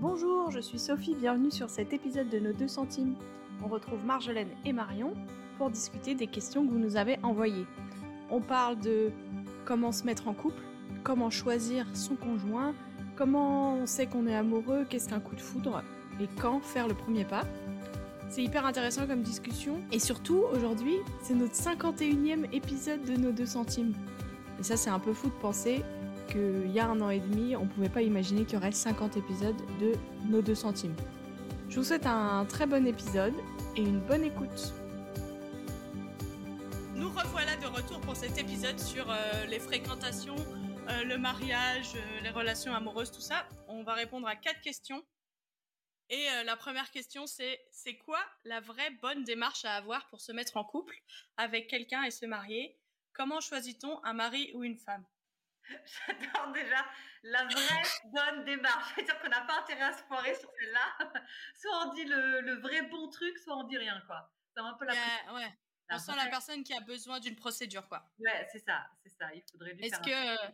Bonjour, je suis Sophie, bienvenue sur cet épisode de nos 2 centimes. On retrouve Marjolaine et Marion pour discuter des questions que vous nous avez envoyées. On parle de comment se mettre en couple, comment choisir son conjoint, comment on sait qu'on est amoureux, qu'est-ce qu'un coup de foudre et quand faire le premier pas. C'est hyper intéressant comme discussion et surtout aujourd'hui c'est notre 51e épisode de nos 2 centimes. Et ça c'est un peu fou de penser qu'il y a un an et demi on pouvait pas imaginer qu'il y aurait 50 épisodes de nos 2 centimes. Je vous souhaite un très bon épisode et une bonne écoute. Nous revoilà de retour pour cet épisode sur euh, les fréquentations, euh, le mariage, euh, les relations amoureuses, tout ça. On va répondre à quatre questions. Et la première question, c'est c'est quoi la vraie bonne démarche à avoir pour se mettre en couple avec quelqu'un et se marier? Comment choisit-on un mari ou une femme? J'adore déjà la vraie bonne démarche. C'est-à-dire qu'on n'a pas intérêt à se foirer sur celle-là. Soit on dit le, le, vrai bon truc, soit on dit rien, quoi. C'est un peu la. ouais. on sent la personne qui a besoin d'une procédure, quoi. Ouais, c'est ça, c'est ça. Il faudrait lui Est-ce que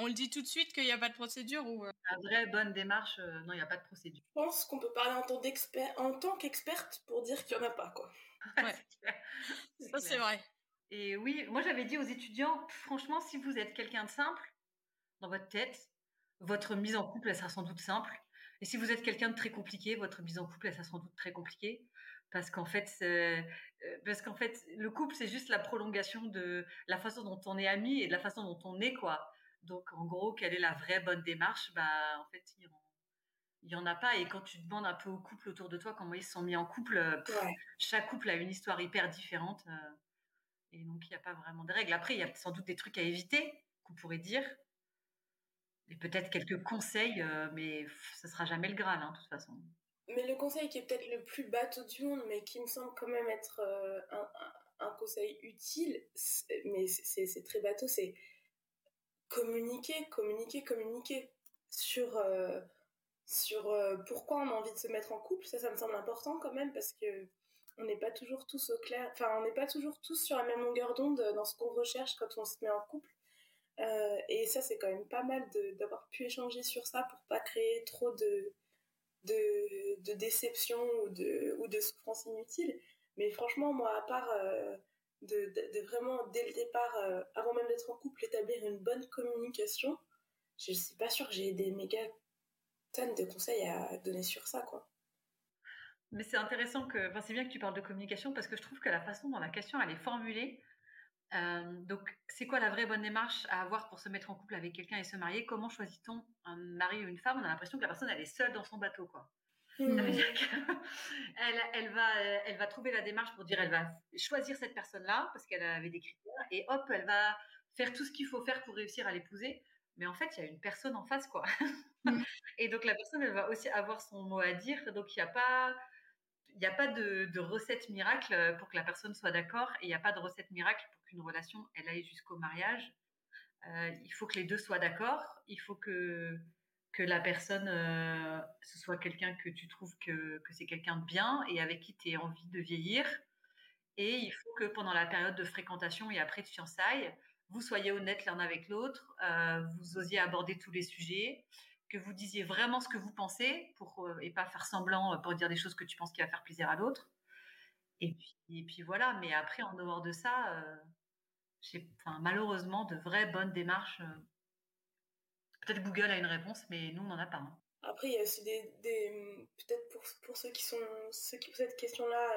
on le dit tout de suite qu'il n'y a pas de procédure ou euh? La vraie bonne démarche, euh, non, il n'y a pas de procédure. Je pense qu'on peut parler en tant, en tant qu'experte pour dire qu'il n'y en a pas, quoi. Ouais. ça, c'est vrai. Et oui, moi j'avais dit aux étudiants, franchement, si vous êtes quelqu'un de simple dans votre tête, votre mise en couple, elle sera sans doute simple. Et si vous êtes quelqu'un de très compliqué, votre mise en couple, elle sera sans doute très compliquée. Parce qu'en fait, euh, parce qu'en fait, le couple, c'est juste la prolongation de la façon dont on est amis et de la façon dont on est, quoi. Donc, en gros, quelle est la vraie bonne démarche? Bah, en fait, il y en, a pas. Et quand tu demandes un peu au couple autour de toi comment ils se sont mis en couple, chaque couple a une histoire hyper différente. Euh. Et donc, il n'y a pas vraiment de règles. Après, il y a sans doute des trucs à éviter qu'on pourrait dire. Et peut-être quelques conseils, euh, mais ce sera jamais le Graal, hein, de toute façon. Mais le conseil qui est peut-être le plus bateau du monde, mais qui me semble quand même être euh, un, conseil utile, mais c'est très bateau, c'est communiquer, communiquer, communiquer sur, euh, sur pourquoi on a envie de se mettre en couple. Ça, ça me semble important quand même, parce que on n'est pas toujours tous au clair, enfin on n'est pas toujours tous sur la même longueur d'onde dans ce qu'on recherche quand on se met en couple. Euh, et ça c'est quand même pas mal d'avoir pu échanger sur ça pour pas créer trop de de, déception ou de ou de souffrance inutile. Mais franchement moi à part euh, de, vraiment dès le départ, euh, avant même d'être en couple, établir une bonne communication, je suis pas sûre que j'ai des méga tonnes de conseils à donner sur ça quoi. Mais c'est intéressant que, enfin, c'est bien que tu parles de communication parce que je trouve que la façon dont la question elle est formulée, euh, donc c'est quoi la vraie bonne démarche à avoir pour se mettre en couple avec quelqu'un et se marier? Comment choisit-on un mari ou une femme? On a l'impression que la personne elle est seule dans son bateau, quoi. Ça veut mmh. dire qu'elle elle va, elle va trouver la démarche pour dire elle va choisir cette personne-là parce qu'elle avait des critères et hop, elle va faire tout ce qu'il faut faire pour réussir à l'épouser. Mais en fait, il y a une personne en face, quoi. Mmh. et donc la personne, elle va aussi avoir son mot à dire. Donc il n'y a pas, n'y a pas de, recette miracle euh, pour que la personne soit d'accord et il n'y a pas de recette miracle pour qu'une relation elle aille jusqu'au mariage. Euh, il faut que les deux soient d'accord. Il faut que que la personne euh, ce soit quelqu'un que tu trouves que, que c'est quelqu'un de bien et avec qui tu as envie de vieillir. Et il faut que pendant la période de fréquentation et après de fiançailles, vous soyez honnête l'un avec l'autre, vous osiez aborder tous les sujets, que vous disiez vraiment ce que vous pensez pour euh, et pas faire semblant euh, pour dire des choses que tu penses qui va faire plaisir à l'autre. Et puis, et puis voilà. Mais après, en dehors de ça, euh, malheureusement, de vraies bonnes démarches. peut-être Google a une réponse, mais nous, on n'en a pas. Hein. Après, il y a aussi des, peut-être pour, pour ceux qui sont ceux qui posent cette question-là,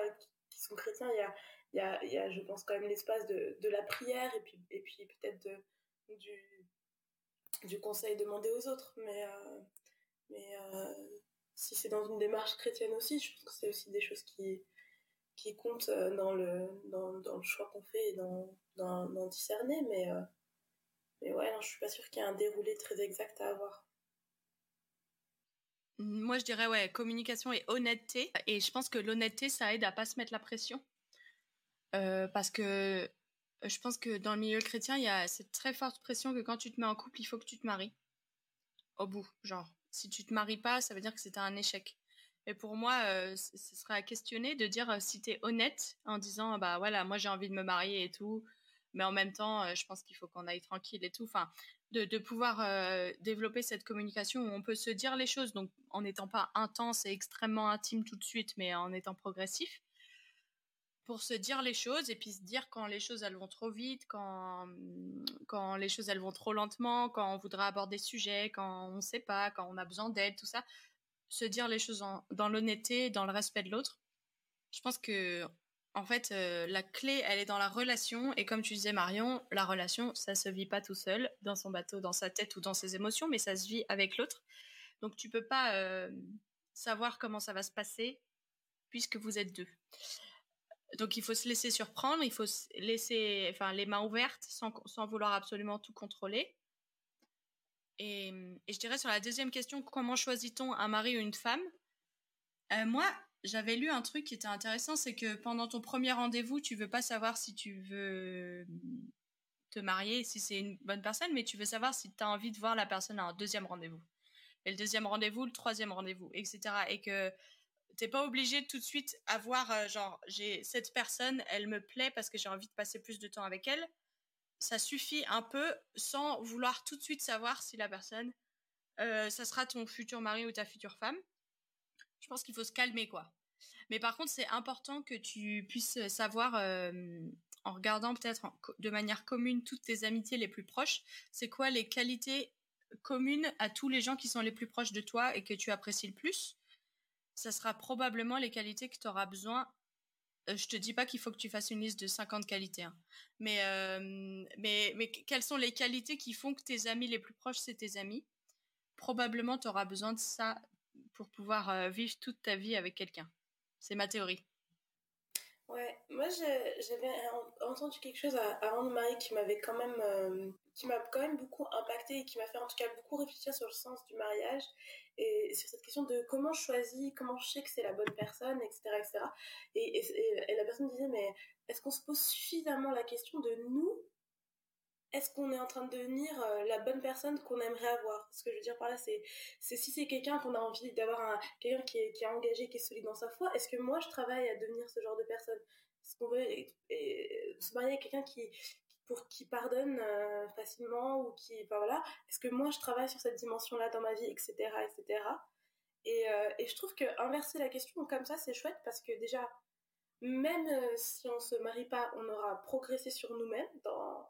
qui sont chrétiens, il y a, y a, je pense quand même l'espace de, de la prière et puis et puis peut-être du du conseil demandé aux autres. Mais, euh, mais euh, si c'est dans une démarche chrétienne aussi, je pense que c'est aussi des choses qui, qui comptent euh, dans le, dans, le choix qu'on fait et dans, dans, dans discerner. Mais, mais ouais, non, je suis pas sûre qu'il y ait un déroulé très exact à avoir. Moi, je dirais ouais, communication et honnêteté. Et je pense que l'honnêteté, ça aide à pas se mettre la pression. parce que je pense que dans le milieu chrétien, il y a cette très forte pression que quand tu te mets en couple, il faut que tu te maries. Au bout, genre. Si tu te maries pas, ça veut dire que c'est un échec. Et pour moi, euh, ce serait à questionner de dire euh, si tu es honnête en disant bah voilà, moi j'ai envie de me marier et tout, mais en même temps, euh, je pense qu'il faut qu'on aille tranquille et tout. Enfin, de, pouvoir euh, développer cette communication où on peut se dire les choses, donc en n'étant pas intense et extrêmement intime tout de suite, mais en étant progressif, pour se dire les choses et puis se dire quand les choses elles vont trop vite, quand, quand les choses elles vont trop lentement, quand on voudrait aborder des sujets, quand on ne sait pas, quand on a besoin d'aide, tout ça, se dire les choses dans l'honnêteté, dans le respect de l'autre. Je pense que en fait, euh, la clé, elle est dans la relation. Et comme tu disais, Marion, la relation, ça se vit pas tout seul, dans son bateau, dans sa tête ou dans ses émotions, mais ça se vit avec l'autre. Donc, tu peux pas euh, savoir comment ça va se passer puisque vous êtes deux. Donc, il faut se laisser surprendre, il faut laisser enfin, les mains ouvertes sans, vouloir absolument tout contrôler. Et, et, je dirais sur la deuxième question, comment choisit-on un mari ou une femme? Euh, Moi, j'avais lu un truc qui était intéressant, c'est que pendant ton premier rendez-vous, tu veux pas savoir si tu veux te marier, si c'est une bonne personne, mais tu veux savoir si tu as envie de voir la personne à un deuxième rendez-vous. Et le deuxième rendez-vous, le troisième rendez-vous, etc. Et que t'es pas obligé tout de suite avoir, euh, genre, j'ai cette personne, elle me plaît parce que j'ai envie de passer plus de temps avec elle. Ça suffit un peu sans vouloir tout de suite savoir si la personne, euh, ça sera ton futur mari ou ta future femme je pense qu'il faut se calmer, quoi. Mais par contre, c'est important que tu puisses savoir, euh, en regardant peut-être de manière commune toutes tes amitiés les plus proches, c'est quoi les qualités communes à tous les gens qui sont les plus proches de toi et que tu apprécies le plus. Ça sera probablement les qualités que tu auras besoin. Je euh, je te dis pas qu'il faut que tu fasses une liste de 50 qualités, hein. mais, euh, mais, mais quelles sont les qualités qui font que tes amis les plus proches, c'est tes amis? Probablement, tu auras besoin de ça pour pouvoir euh, vivre toute ta vie avec quelqu'un. C'est ma théorie. Ouais, moi j'avais entendu quelque chose avant de marier qui m'avait quand même euh, qui m'a quand même beaucoup impacté et qui m'a fait en tout cas beaucoup réfléchir sur le sens du mariage et sur cette question de comment je choisis, comment je sais que c'est la bonne personne, etc. etc. et la personne disait mais est-ce qu'on se pose suffisamment la question de nous est-ce qu'on est en train de devenir euh, la bonne personne qu'on aimerait avoir? Ce que je veux dire par là, c'est, si c'est quelqu'un qu'on a envie d'avoir, quelqu'un qui est, qui est engagé, qui est solide dans sa foi, est-ce que moi je travaille à devenir ce genre de personne? Est-ce qu'on veut se marier avec quelqu'un qui, pour qui pardonne euh, facilement ou qui, voilà, est-ce que moi je travaille sur cette dimension-là dans ma vie, etc., etc. Et, euh, et je trouve que inverser la question comme ça, c'est chouette parce que déjà, même si on se marie pas, on aura progressé sur nous-mêmes dans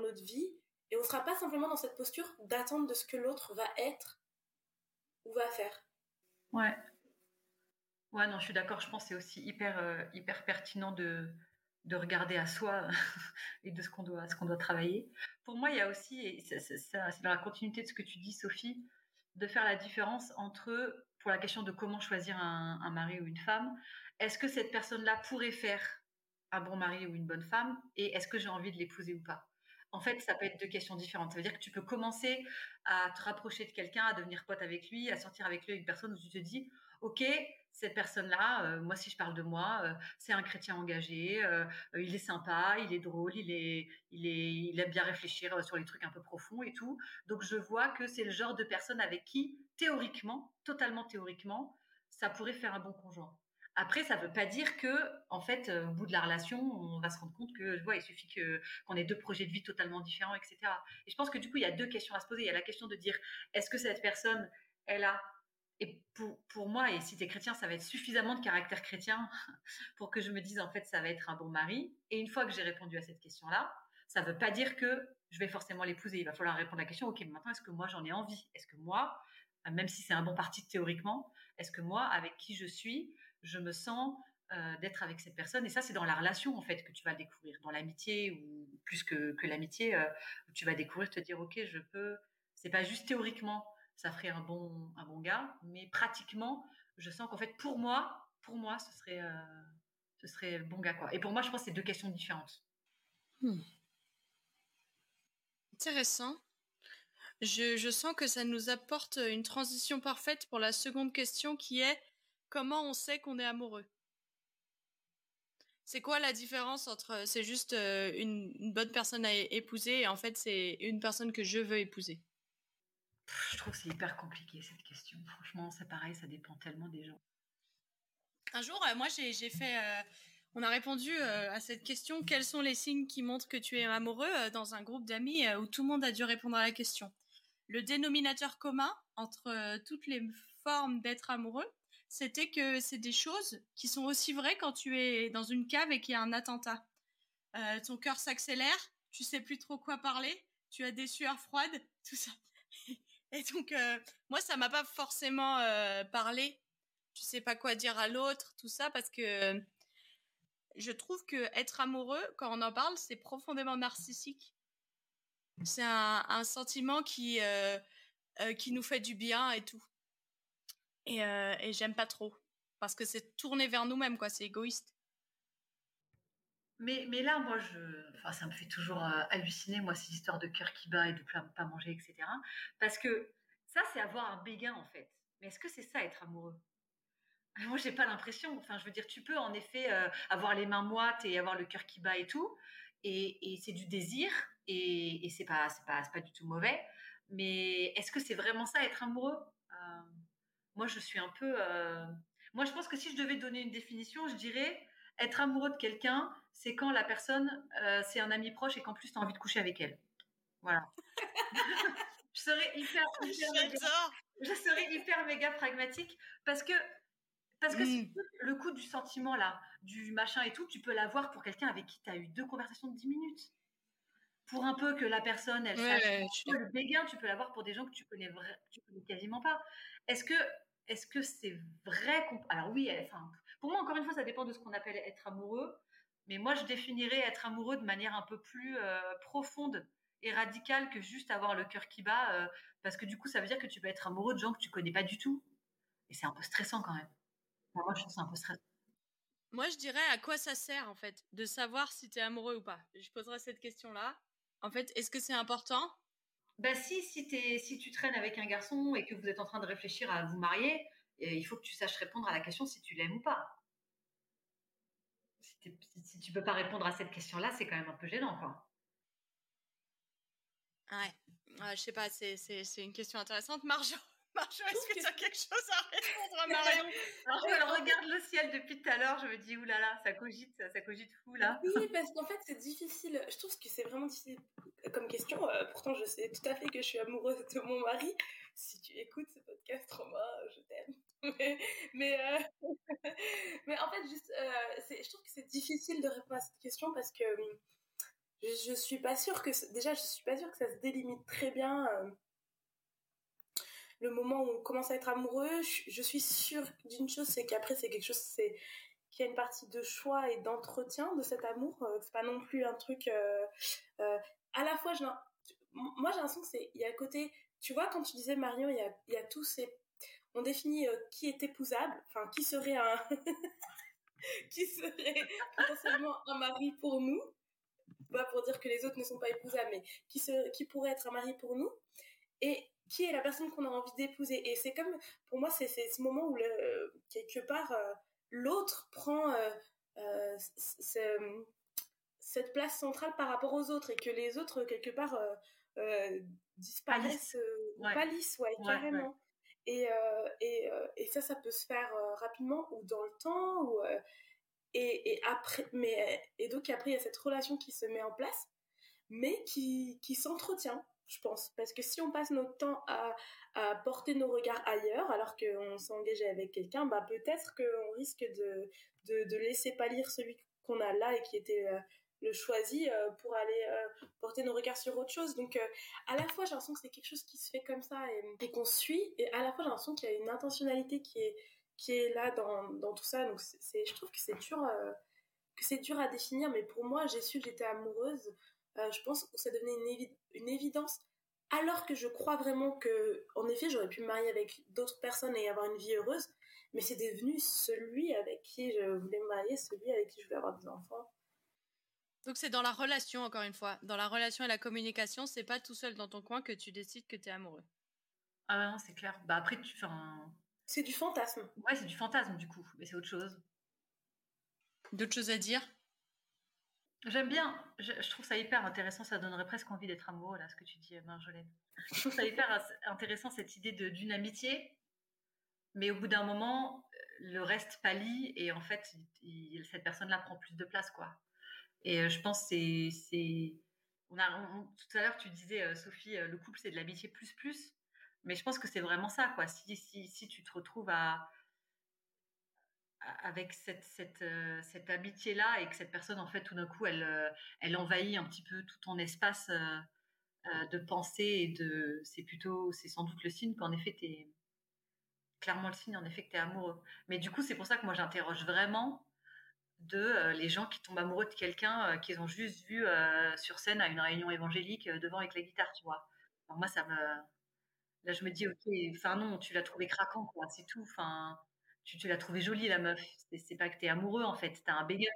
notre vie et on sera pas simplement dans cette posture d'attendre de ce que l'autre va être ou va faire. Ouais. Ouais, non, je suis d'accord. Je pense que c'est aussi hyper, euh, hyper pertinent de, de regarder à soi et de ce qu'on doit, ce qu'on doit travailler. Pour moi, il y a aussi, et c'est dans la continuité de ce que tu dis, Sophie, de faire la différence entre, pour la question de comment choisir un, un mari ou une femme, est-ce que cette personne-là pourrait faire un bon mari ou une bonne femme et est-ce que j'ai envie de l'épouser ou pas? En fait, ça peut être deux questions différentes. Ça veut dire que tu peux commencer à te rapprocher de quelqu'un, à devenir pote avec lui, à sortir avec lui une personne où tu te dis, ok, cette personne-là, euh, moi si je parle de moi, euh, c'est un chrétien engagé, euh, il est sympa, il est drôle, il est, il est, il aime bien réfléchir sur les trucs un peu profonds et tout. Donc je vois que c'est le genre de personne avec qui, théoriquement, totalement théoriquement, ça pourrait faire un bon conjoint. Après, ça ne veut pas dire que, en fait, euh, au bout de la relation, on va se rendre compte que, il suffit qu'on ait deux projets de vie totalement différents, etc. Et je pense que du coup, il y a deux questions à se poser. Il y a la question de dire, est-ce que cette personne, elle a, et pour, moi, et si tu es chrétien, ça va être suffisamment de caractère chrétien pour que je me dise, en fait, ça va être un bon mari. Et une fois que j'ai répondu à cette question-là, ça ne veut pas dire que je vais forcément l'épouser. Il va falloir répondre à la question, ok, maintenant, est-ce que moi, j'en ai envie? Est-ce que moi, même si c'est un bon parti théoriquement, est-ce que moi, avec qui je suis, je me sens euh, d'être avec cette personne. Et ça, c'est dans la relation, en fait, que tu vas découvrir. Dans l'amitié, ou plus que, que l'amitié, euh, tu vas découvrir, te dire, OK, je peux. C'est pas juste théoriquement, ça ferait un bon, un bon gars, mais pratiquement, je sens qu'en fait, pour moi, pour moi, ce serait, euh, ce serait le bon gars, quoi. Et pour moi, je pense que c'est deux questions différentes. Hmm. Intéressant. Je, je, sens que ça nous apporte une transition parfaite pour la seconde question qui est comment on sait qu'on est amoureux? C'est quoi la différence entre c'est juste euh, une, bonne personne à épouser et en fait c'est une personne que je veux épouser? Je trouve que c'est hyper compliqué cette question. Franchement, c'est pareil, ça dépend tellement des gens. Un jour, euh, moi j'ai fait. Euh, On a répondu euh, à cette question quels sont les signes qui montrent que tu es amoureux euh, dans un groupe d'amis où tout le monde a dû répondre à la question? Le dénominateur commun entre toutes les formes d'être amoureux, c'était que c'est des choses qui sont aussi vraies quand tu es dans une cave et qu'il y a un attentat. ton cœur s'accélère, tu sais plus trop quoi parler, tu as des sueurs froides, tout ça. Et donc, euh, moi, ça m'a pas forcément euh, parlé. Je sais pas quoi dire à l'autre, tout ça, parce que je trouve que être amoureux, quand on en parle, c'est profondément narcissique. C'est un, sentiment euh, qui nous fait du bien et tout. Et, et j'aime pas trop. Parce que c'est tourné vers nous-mêmes, quoi. C'est égoïste. Mais, là, moi, ça me fait toujours euh, halluciner, moi, ces histoires de cœur qui bat et de ne pas manger, etc. Parce que ça, c'est avoir un béguin, en fait. Mais est-ce que c'est ça, être amoureux? Moi, j'ai pas l'impression. Enfin, je veux dire, tu peux, en effet, euh, avoir les mains moites et avoir le cœur qui bat et tout. Et, c'est du désir. Et, et c'est pas, pas, pas du tout mauvais. Mais est-ce que c'est vraiment ça, être amoureux? Euh, Moi, je suis un peu... Moi, je pense que si je devais donner une définition, je dirais être amoureux de quelqu'un, c'est quand la personne, euh, c'est un ami proche et qu'en plus, tu as envie de coucher avec elle. Voilà. je serais hyper, je serais hyper méga pragmatique parce que parce que mm. le coup du sentiment là, du machin et tout, tu peux l'avoir pour quelqu'un avec qui tu as eu deux conversations de 10 minutes. Pour un peu que la personne, elle sache. Le béguin, tu peux l'avoir pour des gens que tu connais, tu connais quasiment pas. Est-ce que est-ce que c'est vrai Alors oui, enfin, pour moi, encore une fois, ça dépend de ce qu'on appelle être amoureux. Mais moi, je définirais être amoureux de manière un peu plus euh, profonde et radicale que juste avoir le cœur qui bat, euh, parce que du coup, ça veut dire que tu peux être amoureux de gens que tu connais pas du tout. Et c'est un peu stressant quand même. moi, je trouve ça un peu stressant. Moi, je dirais à quoi ça sert, en fait, de savoir si tu es amoureux ou pas. Je poserai cette question-là. En fait, est-ce que c'est important? Bah si, si, tu traînes avec un garçon et que vous êtes en train de réfléchir à vous marier, il faut que tu saches répondre à la question si tu l'aimes ou pas. Si, tu peux pas répondre à cette question-là, c'est quand même un peu gênant, quoi. Ouais, ouais je sais pas, c'est une question intéressante. Marjo, Marjo est-ce que tu as quelque chose à répondre à Marion Marjo, elle regarde le ciel depuis tout à l'heure, je me dis, oulala, ça cogite, ça cogite fou, là. Oui, parce qu'en fait, c'est difficile. Je trouve que c'est vraiment difficile comme question. Euh, pourtant, je sais tout à fait que je suis amoureuse de mon mari. Si tu écoutes ce podcast, Romain, je t'aime. mais, euh, mais, en fait, juste, euh, je trouve que c'est difficile de répondre à cette question parce que hum, je, je suis pas sûre que déjà je suis pas sûre que ça se délimite très bien euh, le moment où on commence à être amoureux. Je, suis sûre d'une chose, c'est qu'après c'est quelque chose, c'est qu'il y a une partie de choix et d'entretien de cet amour. c'est pas non plus un truc. à la fois, moi j'ai l'impression que c'est il y a le côté. Tu vois, quand tu disais Marion, il y a, il y a tous ces on définit euh, qui est épousable, enfin qui serait un qui serait potentiellement un mari pour nous, pas pour dire que les autres ne sont pas épousables, mais qui qui pourrait être un mari pour nous, et qui est la personne qu'on a envie d'épouser. Et c'est comme, pour moi, c'est ce moment où le, quelque part euh, l'autre prend euh, cette place centrale par rapport aux autres et que les autres quelque part disparaissent, pâlissent, ouais, carrément. Et, euh, et, euh, et, ça, ça peut se faire euh, rapidement ou dans le temps. Ou, et, et, après, mais, et donc après, il y a cette relation qui se met en place, mais qui, qui s'entretient, je pense. Parce que si on passe notre temps à, porter nos regards ailleurs, alors qu'on s'est avec quelqu'un, bah peut-être qu'on risque de, de, laisser pâlir celui qu'on a là et qui était le choisi euh, pour aller euh, porter nos regards sur autre chose. Donc, euh, à la fois, j'ai l'impression que c'est quelque chose qui se fait comme ça et, qu'on suit, et à la fois, j'ai l'impression qu'il y a une intentionnalité qui est, qui est là dans, dans tout ça. Donc, c'est, je trouve que c'est dur, que c'est dur à définir, mais pour moi, j'ai su que j'étais amoureuse. Je pense que ça devenait une, une évidence alors que je crois vraiment que, en effet, j'aurais pu me marier avec d'autres personnes et avoir une vie heureuse, mais c'est devenu celui avec qui je voulais me marier, celui avec qui je voulais avoir des enfants. Donc c'est dans la relation, encore une fois. Dans la relation et la communication, c'est pas tout seul dans ton coin que tu décides que tu es amoureux. Ah non, c'est clair. Bah après, tu fais un... C'est du fantasme. Ouais, c'est du fantasme du coup, mais c'est autre chose. D'autres choses à dire? J'aime bien, je, trouve ça hyper intéressant, ça donnerait presque envie d'être amoureux, là, ce que tu dis, Marjolaine. Je trouve ça hyper intéressant, cette idée d'une amitié, mais au bout d'un moment, le reste pâlit et en fait, cette personne-là prend plus de place, quoi. Et je pense c'est c'est on a tout à l'heure tu disais Sophie, le couple c'est de l'amitié plus plus, mais je pense que c'est vraiment ça, quoi. Si si si tu te retrouves à avec cette, cette, euh, cette amitié-là et que cette personne, en fait, tout d'un coup, elle, euh, elle envahit un petit peu tout ton espace euh, de pensée et de. C'est plutôt, c'est sans doute le signe qu'en effet, tu. Clairement le signe, en effet, que tu es amoureux. Mais du coup, c'est pour ça que moi, j'interroge vraiment de les gens qui tombent amoureux de quelqu'un qu'ils ont juste vu sur scène à une réunion évangélique devant avec la guitare, tu moi, ça me. Là, je me dis, ok, enfin non, tu l'as trouvé craquant, quoi, c'est tout. Enfin, tu, tu l'as trouvé jolie, la meuf. C'est pas que t'es amoureux, en fait. T'as un béguin.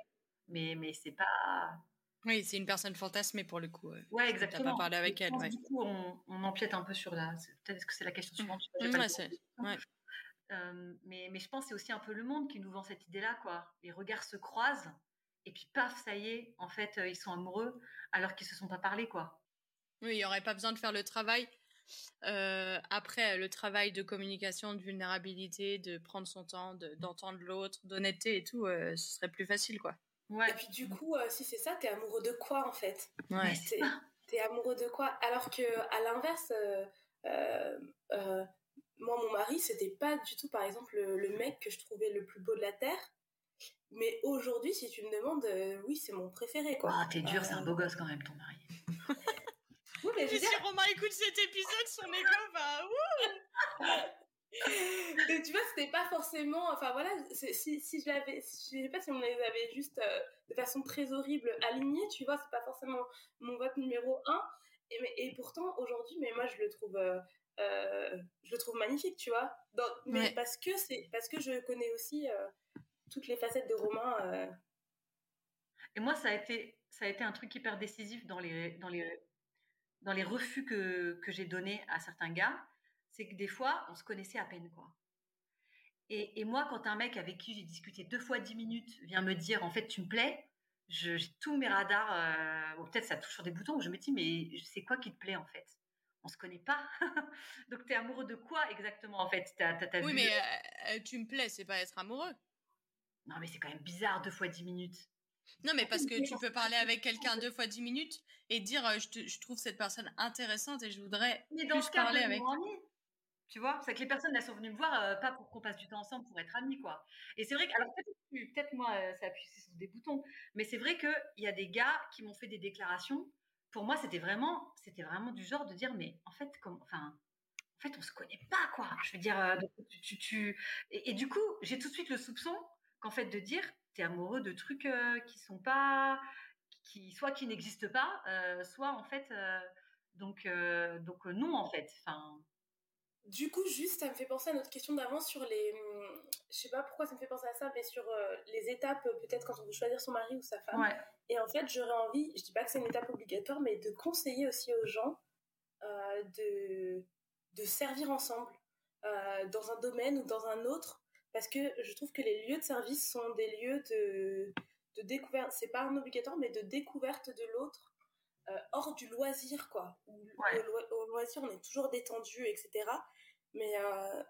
Mais, mais c'est pas. Oui, c'est une personne fantasmée pour le coup. Ouais, exactement. T'as pas parlé avec elle. Ouais. Du coup, on, on, empiète un peu sur la. Peut-être que c'est la question suivante? Mmh, ouais, ouais. Euh, mais, mais je pense que c'est aussi un peu le monde qui nous vend cette idée-là, quoi. Les regards se croisent, et puis paf, ça y est, en fait, euh, ils sont amoureux, alors qu'ils se sont pas parlé, quoi. Oui, il n'y aurait pas besoin de faire le travail euh, après, le travail de communication, de vulnérabilité, de prendre son temps, d'entendre l'autre, d'honnêteté et tout, euh, ce serait plus facile, quoi. Ouais. Et puis du coup, euh, si c'est ça, t'es amoureux de quoi en fait? Ouais. T'es amoureux de quoi? Alors que à l'inverse, moi, mon mari, c'était pas du tout, par exemple, le, mec que je trouvais le plus beau de la terre. Mais aujourd'hui, si tu me demandes, oui, c'est mon préféré, quoi. Ah, t'es dur, c'est un beau gosse quand même, ton mari. Oui, mais si Romain écoute cet épisode, son égo va. Et tu vois, c'était pas forcément. Enfin voilà, si, si je l'avais. Je sais pas si on les avait juste euh, de façon très horrible alignés, tu vois, c'est pas forcément mon vote numéro un. Et, et pourtant, aujourd'hui, mais moi, je le trouve. Euh, euh, je le trouve magnifique, tu vois. mais parce que c'est parce que je connais aussi toutes les facettes de Romain. Et moi, ça a été ça a été un truc hyper décisif dans les dans les dans les refus que, que j'ai donnés à certains gars, c'est que des fois, on se connaissait à peine, quoi. Et, et moi, quand un mec avec qui j'ai discuté deux fois dix minutes vient me dire, en fait, tu me plais, j'ai tous mes radars, euh, ou peut-être ça touche sur des boutons, où je me dis, mais c'est quoi qui te plaît, en fait? On se connaît pas. Donc, tu es amoureux de quoi exactement, en fait? Oui, mais euh, euh, tu me plais, c'est pas être amoureux. Non, mais c'est quand même bizarre, deux fois dix minutes. Non, mais parce que tu peux parler avec quelqu'un deux fois dix minutes et dire je, je, trouve cette personne intéressante et je voudrais mais dans plus ce cas, parler avec. Tu vois, c'est que les personnes elles sont venues me voir euh, pas pour qu'on passe du temps ensemble, pour être amis quoi. Et c'est vrai que alors peut-être peut moi euh, ça appuie sur des boutons, mais c'est vrai que il y a des gars qui m'ont fait des déclarations. Pour moi, c'était vraiment c'était vraiment du genre de dire mais en fait comme enfin en fait on se connaît pas quoi. Je veux dire tu, tu, Et, et, du coup j'ai tout de suite le soupçon qu'en fait de dire tu es amoureux de trucs qui sont pas qui soit qui n'existent pas, euh, soit en fait euh, donc euh, donc non en fait. Enfin. Du coup, juste, ça me fait penser à notre question d'avant sur les. Hum, je sais pas pourquoi ça me fait penser à ça, mais sur les étapes, peut-être quand on veut choisir son mari ou sa femme. Et en fait, j'aurais envie, je dis pas que c'est une étape obligatoire, mais de conseiller aussi aux gens de, de servir ensemble dans un domaine ou dans un autre, parce que je trouve que les lieux de service sont des lieux de de découverte, c'est pas un obligatoire, mais de découverte de l'autre euh, hors du loisir, quoi. Au, loisir, on est toujours détendu, etc. Mais euh,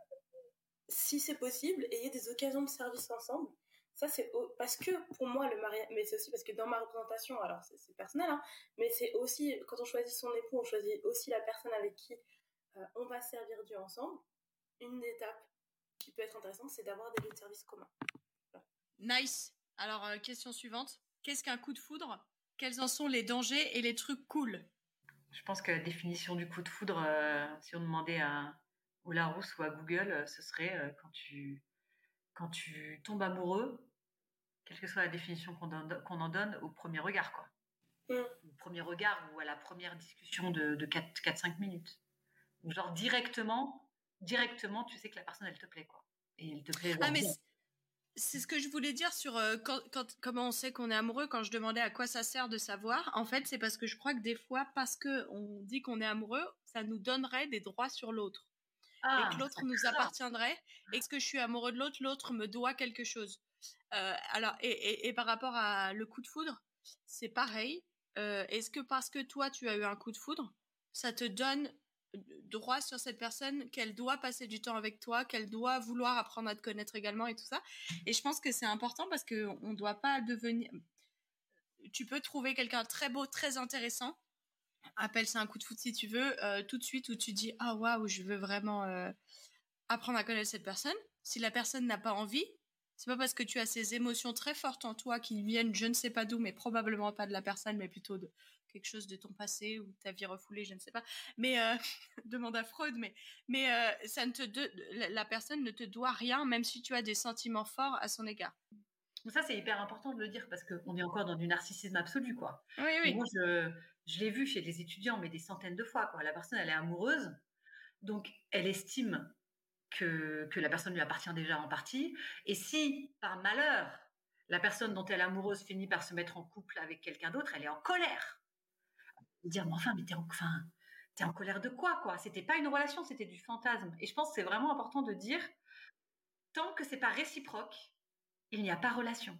si c'est possible, ayez des occasions de service ensemble. Ça, c'est parce que pour moi, le mariage, mais c'est aussi parce que dans ma représentation, alors c'est personnel, hein, mais c'est aussi quand on choisit son époux, on choisit aussi la personne avec qui euh, on va servir Dieu ensemble. Une étape qui peut être intéressante, c'est d'avoir des lieux de service communs. Nice. Alors, euh, question suivante. Qu'est-ce qu'un coup de foudre? Quels en sont les dangers et les trucs cool? Je pense que la définition du coup de foudre, euh, si on demandait à, au Larousse ou à Google, euh, ce serait quand, tu, quand tu tombes amoureux, quelle que soit la définition qu'on en donne, au premier regard. quoi. Au premier regard ou à la première discussion de, de 4-5 minutes. genre directement, directement, tu sais que la personne, elle te plaît. quoi. Et elle te plaît. Ah, mais c'est ce que je voulais dire sur euh, quand, comment on sait qu'on est amoureux. Quand je demandais à quoi ça sert de savoir, en fait, c'est parce que je crois que des fois, parce que on dit qu'on est amoureux, ça nous donnerait des droits sur l'autre et que ah, l'autre nous appartiendrait. Et que je suis amoureux de l'autre, l'autre me doit quelque chose. Euh, alors, et, par rapport à le coup de foudre, c'est pareil. Euh, est-ce que parce que toi tu as eu un coup de foudre, ça te donne droit sur cette personne, qu'elle doit passer du temps avec toi, qu'elle doit vouloir apprendre à te connaître également et tout ça. Et je pense que c'est important parce qu'on ne doit pas devenir... Tu peux trouver quelqu'un très beau, très intéressant, appelle ça un coup de foot si tu veux, euh, tout de suite où tu dis ah waouh, je veux vraiment euh, apprendre à connaître cette personne. Si la personne n'a pas envie, c'est pas parce que tu as ces émotions très fortes en toi qui viennent, je ne sais pas d'où, mais probablement pas de la personne, mais plutôt de quelque chose de ton passé ou ta vie refoulée, je ne sais pas. Mais euh, demande à Freud, mais mais ça ne te la personne ne te doit rien, même si tu as des sentiments forts à son égard. Ça, c'est hyper important de le dire parce qu'on est encore dans du narcissisme absolu, quoi. Oui, oui. moi, je, je l'ai vu chez des étudiants, mais des centaines de fois. Quoi. La personne, elle est amoureuse, donc elle estime que, que la personne lui appartient déjà en partie. Et si, par malheur, la personne dont elle est amoureuse finit par se mettre en couple avec quelqu'un d'autre, elle est en colère. Dire, mais enfin, mais t'es en, colère de quoi, quoi? C'était pas une relation, c'était du fantasme. Et je pense que c'est vraiment important de dire, tant que c'est pas réciproque, il n'y a pas relation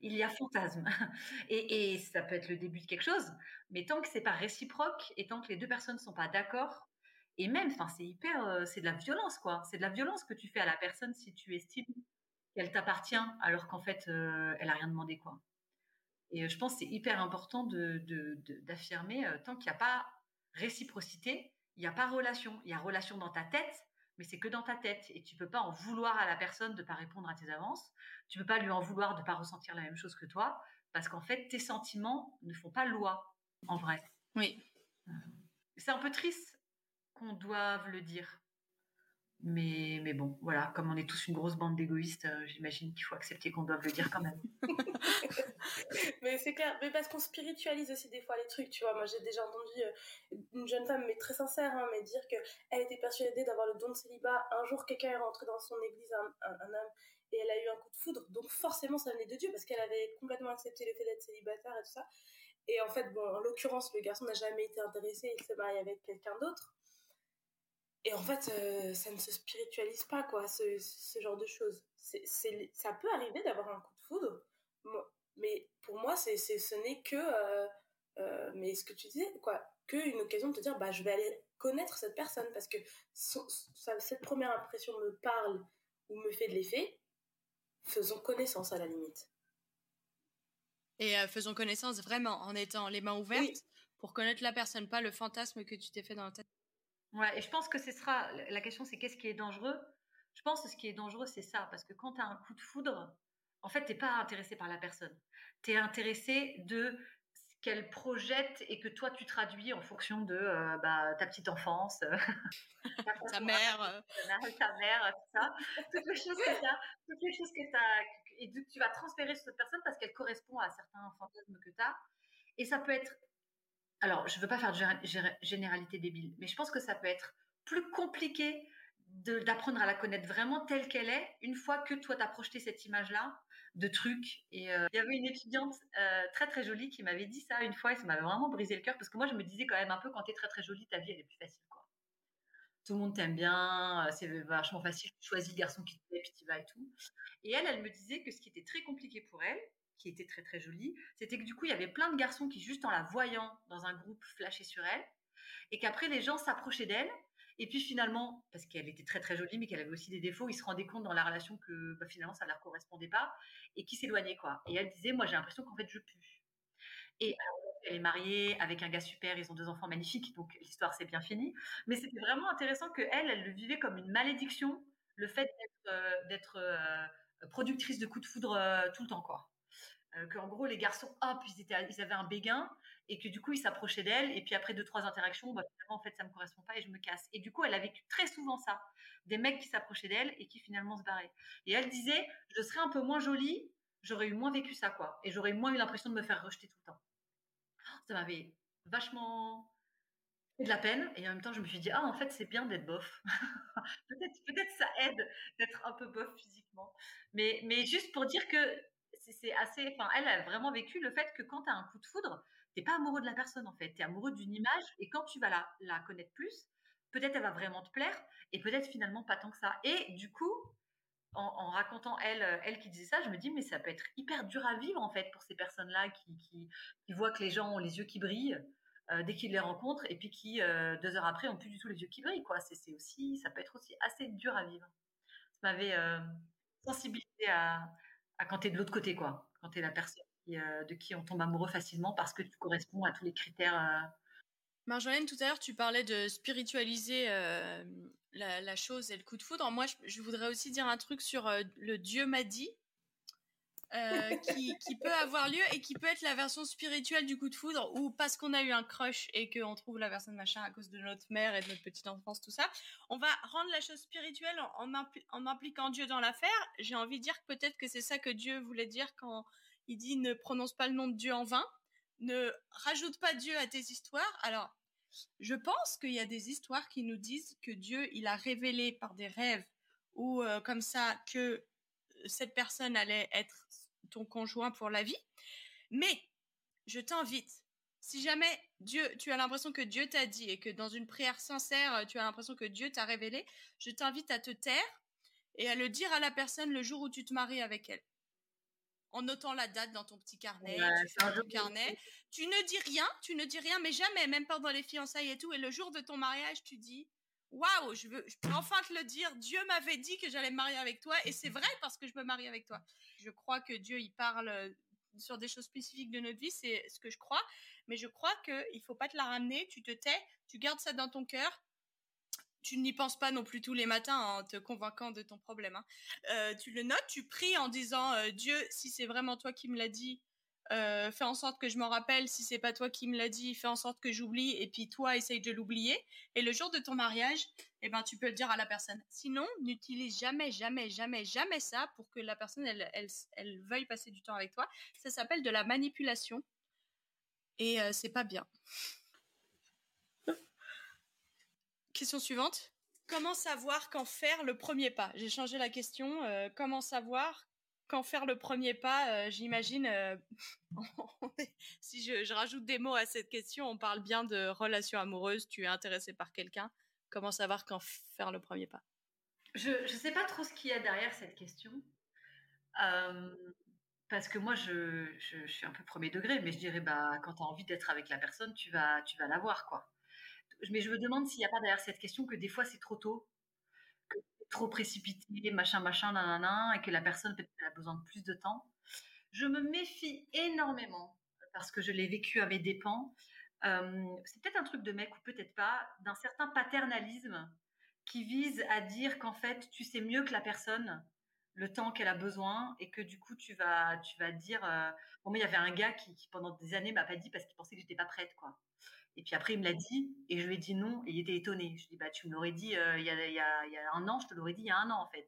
il y a fantasme. Et, ça peut être le début de quelque chose, mais tant que c'est pas réciproque et tant que les deux personnes sont pas d'accord, et même, enfin, c'est hyper, euh, c'est de la violence, quoi. C'est de la violence que tu fais à la personne si tu estimes qu'elle t'appartient alors qu'en fait, euh, elle a rien demandé, quoi. Et euh, je pense que c'est hyper important d'affirmer, de, tant qu'il n'y a pas réciprocité, il n'y a pas relation. Il y a relation dans ta tête, mais c'est que dans ta tête et tu peux pas en vouloir à la personne de pas répondre à tes avances. Tu peux pas lui en vouloir de pas ressentir la même chose que toi parce qu'en fait tes sentiments ne font pas loi en vrai. Oui. Euh, c'est un peu triste qu'on doive le dire. Mais, mais bon, voilà, comme on est tous une grosse bande d'égoïstes, euh, j'imagine qu'il faut accepter qu'on doive le dire quand même. mais c'est clair, mais parce qu'on spiritualise aussi des fois les trucs, tu vois. Moi, j'ai déjà entendu euh, une jeune femme, mais très sincère, hein, mais dire qu'elle était persuadée d'avoir le don de célibat. Un jour, quelqu'un est rentré dans son église, un, homme, et elle a eu un coup de foudre. Donc, forcément, ça venait de Dieu, parce qu'elle avait complètement accepté le fait d'être célibataire et tout ça. Et en fait, bon, en l'occurrence, le garçon n'a jamais été intéressé, il s'est marié avec quelqu'un d'autre. Et en fait, euh, ça ne se spiritualise pas, quoi, ce, ce genre de choses. C'est, ça peut arriver d'avoir un coup de foudre, mais pour moi, c'est, ce n'est que, euh, euh, mais ce que tu disais, quoi, qu'une occasion de te dire, bah, je vais aller connaître cette personne parce que cette première impression me parle ou me fait de l'effet. Faisons connaissance à la limite. Et faisons connaissance vraiment en étant les mains ouvertes pour connaître la personne, pas le fantasme que tu t'es fait dans la tête. Ouais, et je pense que ce sera la question, c'est qu'est-ce qui est dangereux? Je pense que ce qui est dangereux, c'est ça, parce que quand tu as un coup de foudre, en fait, tu n'es pas intéressé par la personne. Tu es intéressé de ce qu'elle projette et que toi, tu traduis en fonction de euh, bah, ta petite enfance, ta mère, euh. ta mère, tout ça. Toutes les choses que tu as, toutes les choses que as, et que tu vas transférer sur cette personne parce qu'elle correspond à certains fantasmes que tu as. Et ça peut être. Alors, je ne veux pas faire de généralité débile, mais je pense que ça peut être plus compliqué d'apprendre à la connaître vraiment telle qu'elle est une fois que toi, tu as projeté cette image-là de trucs. Et euh, il y avait une étudiante euh, très très jolie qui m'avait dit ça une fois et ça m'avait vraiment brisé le cœur parce que moi je me disais quand même un peu quand tu es très très jolie, ta vie elle est plus facile quoi. Tout le monde t'aime bien, euh, c'est vachement facile, tu choisis le garçon qui te plaît puis tu vas et tout. Et elle, elle me disait que ce qui était très compliqué pour elle, qui était très très jolie, c'était que du coup il y avait plein de garçons qui juste en la voyant dans un groupe flashaient sur elle et qu'après les gens s'approchaient d'elle et puis finalement, parce qu'elle était très très jolie, mais qu'elle avait aussi des défauts, ils se rendaient compte dans la relation que bah, finalement ça ne leur correspondait pas et qui s'éloignaient quoi. Et elle disait, moi j'ai l'impression qu'en fait je pue. Et elle est mariée avec un gars super, ils ont deux enfants magnifiques, donc l'histoire s'est bien finie. Mais c'était vraiment intéressant que elle, elle le vivait comme une malédiction, le fait d'être euh, euh, productrice de coups de foudre euh, tout le temps quoi. Qu'en gros les garçons, hop, ils, ils avaient un béguin et que du coup il s'approchait d'elle. Et puis après deux trois interactions bah, finalement en fait ça me correspond pas et je me casse. Et du coup elle a vécu très souvent ça des mecs qui s'approchaient d'elle et qui finalement se barraient. Et elle disait je serais un peu moins jolie j'aurais eu moins vécu ça quoi. Et j'aurais moins eu l'impression de me faire rejeter tout le temps ça m'avait vachement fait de la peine. Et en même temps je me suis dit ah en fait c'est bien d'être bof. Peut-être peut-être ça aide d'être un peu bof physiquement mais mais juste pour dire que c'est assez enfin elle a vraiment vécu le fait que quand tu as un coup de foudre t'es pas amoureux de la personne en fait, tu es amoureux d'une image et quand tu vas la, connaître plus, peut-être elle va vraiment te plaire et peut-être finalement pas tant que ça. Et du coup, en, racontant elle, euh, elle qui disait ça, je me dis mais ça peut être hyper dur à vivre en fait pour ces personnes-là qui, voient que les gens ont les yeux qui brillent dès qu'ils les rencontrent et puis qui deux heures après ont plus du tout les yeux qui brillent quoi. C'est aussi, ça peut être aussi assez dur à vivre. Ça m'avait sensibilisé à, à quand t'es de l'autre côté quoi, quand t'es la personne de qui on tombe amoureux facilement parce que tu corresponds à tous les critères. Marjolaine, tout à l'heure, tu parlais de spiritualiser la, chose et le coup de foudre. Moi, je, voudrais aussi dire un truc sur le Dieu m'a dit. Qui, peut avoir lieu et qui peut être la version spirituelle du coup de foudre ou parce qu'on a eu un crush et qu'on trouve la personne machin à cause de notre mère et de notre petite enfance, tout ça. On va rendre la chose spirituelle en, en impliquant Dieu dans l'affaire. J'ai envie de dire que peut-être que c'est ça que Dieu voulait dire quand il dit ne prononce pas le nom de Dieu en vain, ne rajoute pas Dieu à tes histoires. Alors, je pense qu'il y a des histoires qui nous disent que Dieu, il a révélé par des rêves ou euh, comme ça que cette personne allait être ton conjoint pour la vie. Mais je t'invite, si jamais Dieu, tu as l'impression que Dieu t'a dit et que dans une prière sincère, tu as l'impression que Dieu t'a révélé, je t'invite à te taire et à le dire à la personne le jour où tu te maries avec elle en notant la date dans ton petit carnet, tu carnet. Tu ne dis rien, tu ne dis rien, mais jamais, même pendant les fiançailles et tout. Et le jour de ton mariage, tu dis, waouh, je peux enfin te le dire. Dieu m'avait dit que j'allais me marier avec toi, et c'est vrai parce que je me marie avec toi. Je crois que Dieu, il parle euh, sur des choses spécifiques de notre vie, c'est ce que je crois. Mais je crois qu'il faut pas te la ramener. Tu te tais, tu gardes ça dans ton cœur tu n'y penses pas non plus tous les matins en te convainquant de ton problème. Hein. Euh, tu le notes, tu pries en disant euh, Dieu, si c'est vraiment toi qui me l'as dit, euh, fais en sorte que je m'en rappelle. Si c'est pas toi qui me l'as dit, fais en sorte que j'oublie. Et puis toi, essaye de l'oublier. Et le jour de ton mariage, eh ben, tu peux le dire à la personne. Sinon, n'utilise jamais, jamais, jamais, jamais ça pour que la personne, elle, elle, veuille passer du temps avec toi. Ça s'appelle de la manipulation. Et c'est pas bien. Question suivante. Comment savoir quand faire le premier pas? J'ai changé la question. Euh, comment savoir quand faire le premier pas euh, J'imagine, euh, si je, rajoute des mots à cette question, on parle bien de relation amoureuse. Tu es intéressé par quelqu'un. Comment savoir quand faire le premier pas? Je ne sais pas trop ce qu'il y a derrière cette question. parce que moi, je, suis un peu premier degré, mais je dirais, bah, quand tu as envie d'être avec la personne, tu vas, tu vas la voir, quoi mais je me demande s'il n'y a pas derrière cette question que des fois c'est trop tôt, trop précipité, machin, machin, nanana, et que la personne peut-être a besoin de plus de temps. Je me méfie énormément parce que je l'ai vécu à mes dépens. C'est peut-être un truc de mec ou peut-être pas, d'un certain paternalisme qui vise à dire qu'en fait tu sais mieux que la personne le temps qu'elle a besoin et que du coup tu vas tu vas dire euh, bon mais il y avait un gars qui, qui pendant des années m'a pas dit parce qu'il pensait que j'étais pas prête quoi et puis après, il me l'a dit et je lui ai dit non et il était étonné. Je lui ai dit, bah, tu me l'aurais dit euh, il, y a, il, y a, un an, je te l'aurais dit il y a un an en fait.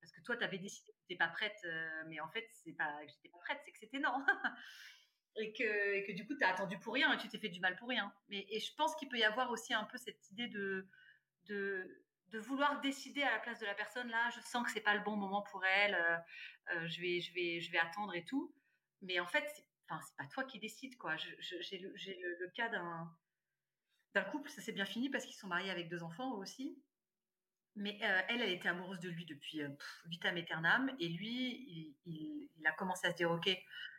Parce que toi, tu avais décidé que tu n'étais pas prête, euh, mais en fait, c'est pas que j'étais pas prête, c'est que c'était non. et, que, et que du coup, tu as attendu pour rien et tu t'es fait du mal pour rien. Mais, et je pense qu'il peut y avoir aussi un peu cette idée de, de, vouloir décider à la place de la personne. Là, je sens que c'est pas le bon moment pour elle, euh, je, vais, je, vais, je vais attendre et tout. Mais en fait, enfin, c'est pas toi qui décides, quoi. J'ai le, cas d'un, couple, ça s'est bien fini parce qu'ils sont mariés avec deux enfants aussi. Mais euh, elle, elle était amoureuse de lui depuis euh, vitam aeternam. Et lui, il, a commencé à se dire, OK,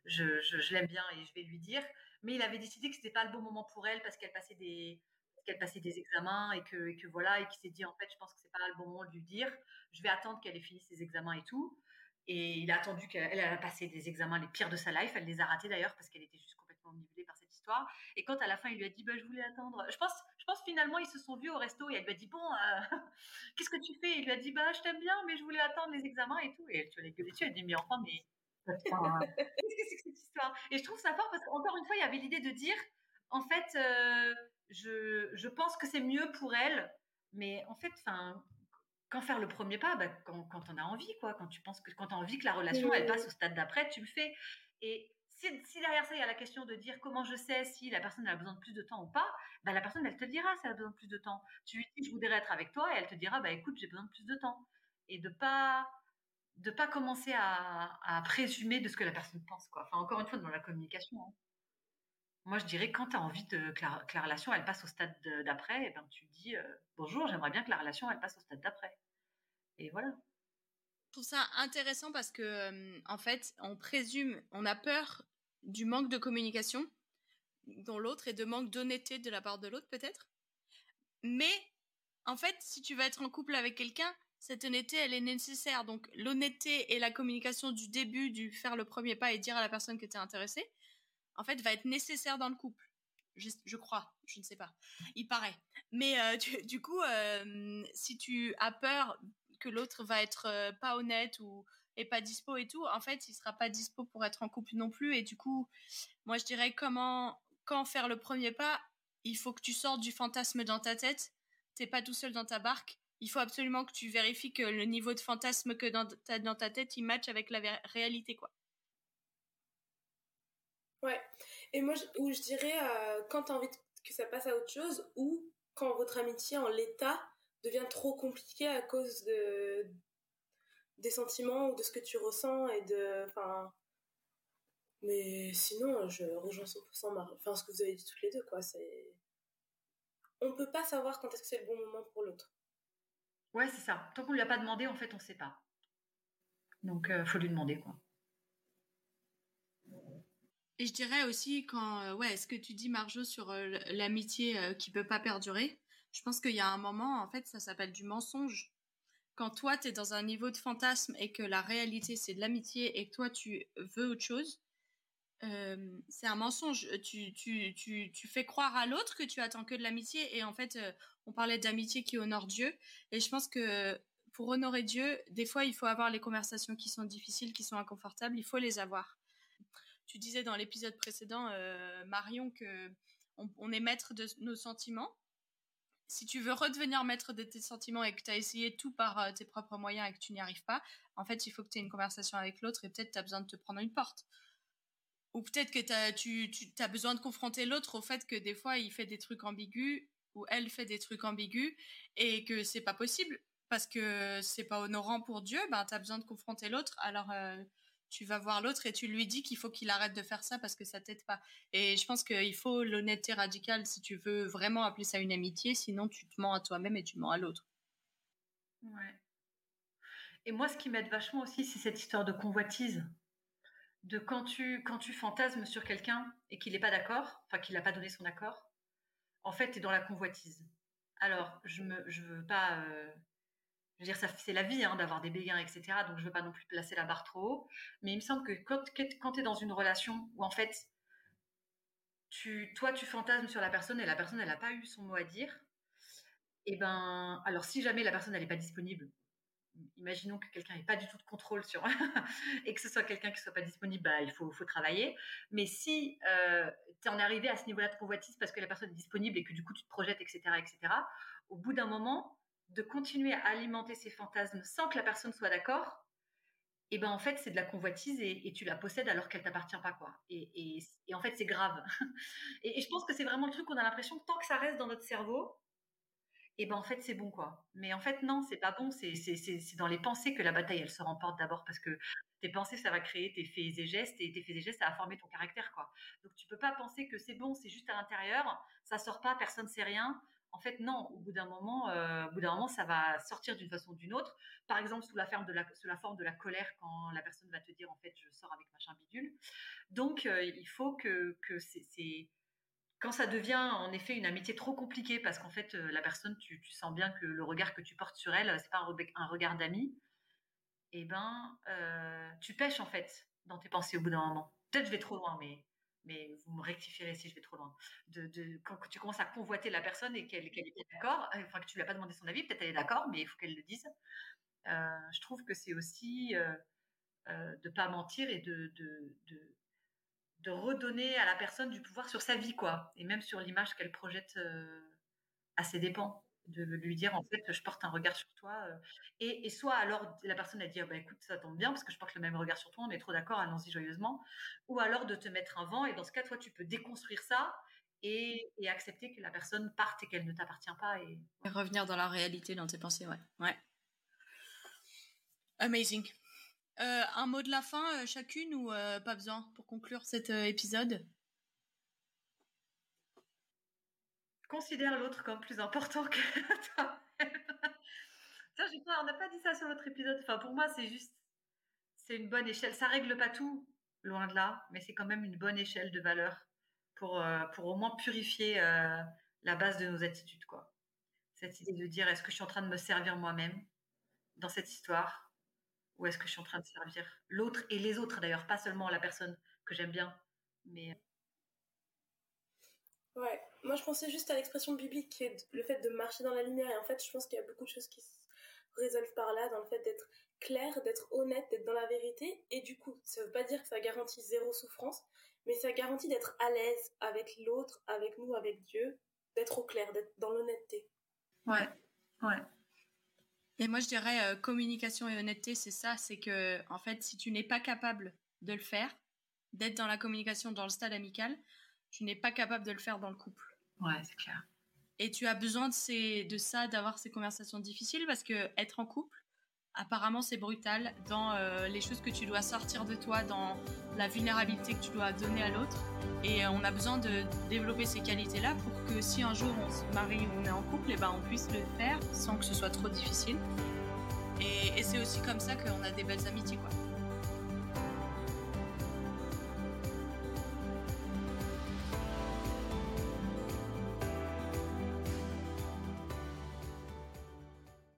je, l'aime bien et je vais lui dire. Mais il avait décidé que c'était pas le bon moment pour elle parce qu'elle passait des, qu'elle passait des examens et que, et que voilà, et qu'il s'est dit, en fait, je pense que c'est pas le bon moment de lui dire. Je vais attendre qu'elle ait fini ses examens et tout. Et il a attendu qu'elle elle a passé des examens les pires de sa life. Elle les a ratés d'ailleurs parce qu'elle était juste complètement nivelée par cette histoire. Et quand à la fin il lui a dit bah, je voulais attendre, je pense, je pense finalement ils se sont vus au resto et elle lui a dit bon euh, qu'est-ce que tu fais? Il lui a dit bah je t'aime bien mais je voulais attendre les examens et tout. Et tu l'as gueulé dessus. Elle dit mais enfin mais qu'est-ce que c'est que cette histoire? Et je trouve ça fort parce qu'encore une fois il y avait l'idée de dire en fait euh, je, je pense que c'est mieux pour elle mais en fait enfin quand faire le premier pas bah, quand, quand on a envie, quoi. Quand tu penses que quand as envie que la relation elle passe au stade d'après, tu le fais. Et si, si, derrière ça il y a la question de dire comment je sais si la personne a besoin de plus de temps ou pas, bah, la personne elle te dira si elle a besoin de plus de temps. Tu lui dis je voudrais être avec toi et elle te dira bah écoute j'ai besoin de plus de temps. Et de pas de pas commencer à, à, présumer de ce que la personne pense quoi. Enfin encore une fois dans la communication. Hein. Moi, je dirais quand tu as envie de, que, la, relation elle passe au stade d'après, eh ben, tu dis euh, bonjour, j'aimerais bien que la relation elle passe au stade d'après. Et voilà. Je trouve ça intéressant parce que, en fait, on présume, on a peur du manque de communication, dans l'autre et de manque d'honnêteté de la part de l'autre peut-être. Mais en fait, si tu vas être en couple avec quelqu'un, cette honnêteté, elle est nécessaire. Donc l'honnêteté et la communication du début, du faire le premier pas et dire à la personne que tu es intéressé, en fait, va être nécessaire dans le couple. Je, crois, je ne sais pas. Il paraît. Mais euh, du, coup, euh, si tu as peur que l'autre va être euh, pas honnête ou est pas dispo et tout, en fait, il sera pas dispo pour être en couple non plus. Et du coup, moi, je dirais comment, quand faire le premier pas, il faut que tu sortes du fantasme dans ta tête. T'es pas tout seul dans ta barque. Il faut absolument que tu vérifies que le niveau de fantasme que dans ta, dans ta tête, il match avec la réalité, quoi. Ouais. Et moi, je, je dirais, euh, quand tu as envie que ça passe à autre chose, ou quand votre amitié en l'état devient trop compliquée à cause de des sentiments ou de ce que tu ressens et de enfin mais sinon je rejoins 100% enfin ce que vous avez dit toutes les deux quoi. C'est on peut pas savoir quand est-ce que c'est le bon moment pour l'autre. Ouais c'est ça. Tant qu'on lui a pas demandé en fait on sait pas. Donc euh, faut lui demander quoi et je dirais aussi quand, euh, ouais, ce que tu dis Marjo sur euh, l'amitié euh, qui peut pas perdurer, je pense qu'il y a un moment, en fait, ça s'appelle du mensonge. Quand toi, tu es dans un niveau de fantasme et que la réalité, c'est de l'amitié et que toi, tu veux autre chose, c'est un mensonge. Tu, tu, tu, tu, fais croire à l'autre que tu attends que de l'amitié et en fait, on parlait d'amitié qui honore Dieu et je pense que pour honorer Dieu, des fois, il faut avoir les conversations qui sont difficiles, qui sont inconfortables, il faut les avoir tu disais dans l'épisode précédent, euh, Marion, que on, est maître de nos sentiments. Si tu veux redevenir maître de tes sentiments et que tu as essayé tout par euh, tes propres moyens et que tu n'y arrives pas, en fait, il faut que tu aies une conversation avec l'autre et peut-être tu as besoin de te prendre une porte. Ou peut-être que tu, as besoin de confronter l'autre au fait que des fois, il fait des trucs ambigus ou elle fait des trucs ambigus et que c'est pas possible parce que c'est pas honorant pour Dieu, ben, tu as besoin de confronter l'autre. Alors, euh, tu vas voir l'autre et tu lui dis qu'il faut qu'il arrête de faire ça parce que ça t'aide pas. Et je pense qu'il faut l'honnêteté radicale si tu veux vraiment appeler ça une amitié, sinon tu te mens à toi-même et tu mens à l'autre. Ouais. Et moi, ce qui m'aide vachement aussi, c'est cette histoire de convoitise. De quand tu, quand tu fantasmes sur quelqu'un et qu'il n'est pas d'accord, enfin qu'il n'a pas donné son accord, en fait, tu es dans la convoitise. Alors, je ne je veux pas euh, je veux dire, c'est la vie hein, d'avoir des béguins, etc. Donc, je ne veux pas non plus placer la barre trop haut. Mais il me semble que quand, quand tu es dans une relation où, en fait, toi, tu fantasmes sur la personne et la personne, elle n'a pas eu son mot à dire, et eh ben, alors si jamais la personne, n'est pas disponible, imaginons que quelqu'un n'ait pas du tout de contrôle sur et que ce soit quelqu'un qui soit pas disponible, bah, il faut, faut travailler. Mais si euh, tu en es arrivé à ce niveau-là de convoitise parce que la personne est disponible et que du coup tu te projettes, etc., etc., au bout d'un moment, de continuer à alimenter ces fantasmes sans que la personne soit d'accord, et eh ben en fait c'est de la convoitise et, tu la possèdes alors qu'elle t'appartient pas quoi. Et, en fait c'est grave. et, je pense que c'est vraiment le truc qu'on a l'impression que tant que ça reste dans notre cerveau, et eh ben en fait c'est bon quoi. Mais en fait non c'est pas bon. C'est dans les pensées que la bataille elle se remporte d'abord parce que tes pensées ça va créer tes faits et gestes et tes faits et gestes ça va former ton caractère quoi. Donc tu peux pas penser que c'est bon c'est juste à l'intérieur, ça sort pas, personne sait rien en fait, non. Au bout d'un moment, euh, bout d'un moment, ça va sortir d'une façon ou d'une autre. Par exemple, sous la, forme de la, colère, quand la personne va te dire, en fait, je sors avec machin bidule. Donc, euh, il faut que, c'est, quand ça devient en effet une amitié trop compliquée, parce qu'en fait, euh, la personne, tu, sens bien que le regard que tu portes sur elle, c'est pas un, un regard d'ami. Eh ben, tu pêches en fait dans tes pensées au bout d'un moment. Peut-être je vais trop loin, mais mais vous me rectifierez si je vais trop loin, de, quand tu commences à convoiter la personne et qu'elle est d'accord, euh, enfin que tu lui as pas demandé son avis, peut-être elle est d'accord, mais il faut qu'elle le dise. Euh, je trouve que c'est aussi euh, euh, de pas mentir et de, de, de, redonner à la personne du pouvoir sur sa vie, quoi, et même sur l'image qu'elle projette à ses dépens de lui dire en fait je porte un regard sur toi euh, et, soit alors la personne a dire bah écoute ça tombe bien parce que je porte le même regard sur toi on est trop d'accord allons-y joyeusement. Ou alors de te mettre un vent et dans ce cas toi tu peux déconstruire ça et, accepter que la personne parte et qu'elle ne t'appartient pas et... revenir dans la réalité dans tes pensées ouais. Ouais. Amazing. Euh, un mot de la fin euh, chacune ou pas besoin pour conclure cet épisode? Considère l'autre comme plus important que toi. on n'a pas dit ça sur l'autre épisode. Enfin, pour moi, c'est juste, c'est une bonne échelle. Ça règle pas tout, loin de là, mais c'est quand même une bonne échelle de valeur pour, pour au moins purifier la base de nos attitudes, quoi. Cette idée de dire est-ce que je suis en train de me servir moi-même dans cette histoire ou est-ce que je suis en train de servir l'autre et les autres d'ailleurs, pas seulement la personne que j'aime bien, mais Ouais, moi je pensais juste à l'expression biblique qui est le fait de marcher dans la lumière. Et en fait je pense qu'il y a beaucoup de choses qui se résolvent par là dans le fait d'être clair, d'être honnête, d'être dans la vérité. Et du coup ça veut pas dire que ça garantit zéro souffrance mais ça garantit d'être à l'aise avec l'autre, avec nous, avec Dieu, d'être au clair, d'être dans l'honnêteté. Ouais, ouais. Et moi je dirais euh, communication et honnêteté c'est ça, c'est que en fait si tu n'es pas capable de le faire, d'être dans la communication dans le stade amical, tu n'es pas capable de le faire dans le couple. Ouais, c'est clair. Et tu as besoin de, ces, de ça, d'avoir ces conversations difficiles parce que être en couple, apparemment, c'est brutal dans euh, les choses que tu dois sortir de toi, dans la vulnérabilité que tu dois donner à l'autre. Et euh, on a besoin de développer ces qualités-là pour que si un jour on se marie ou on est en couple, et eh ben on puisse le faire sans que ce soit trop difficile. Et, et c'est aussi comme ça qu'on a des belles amitiés, quoi.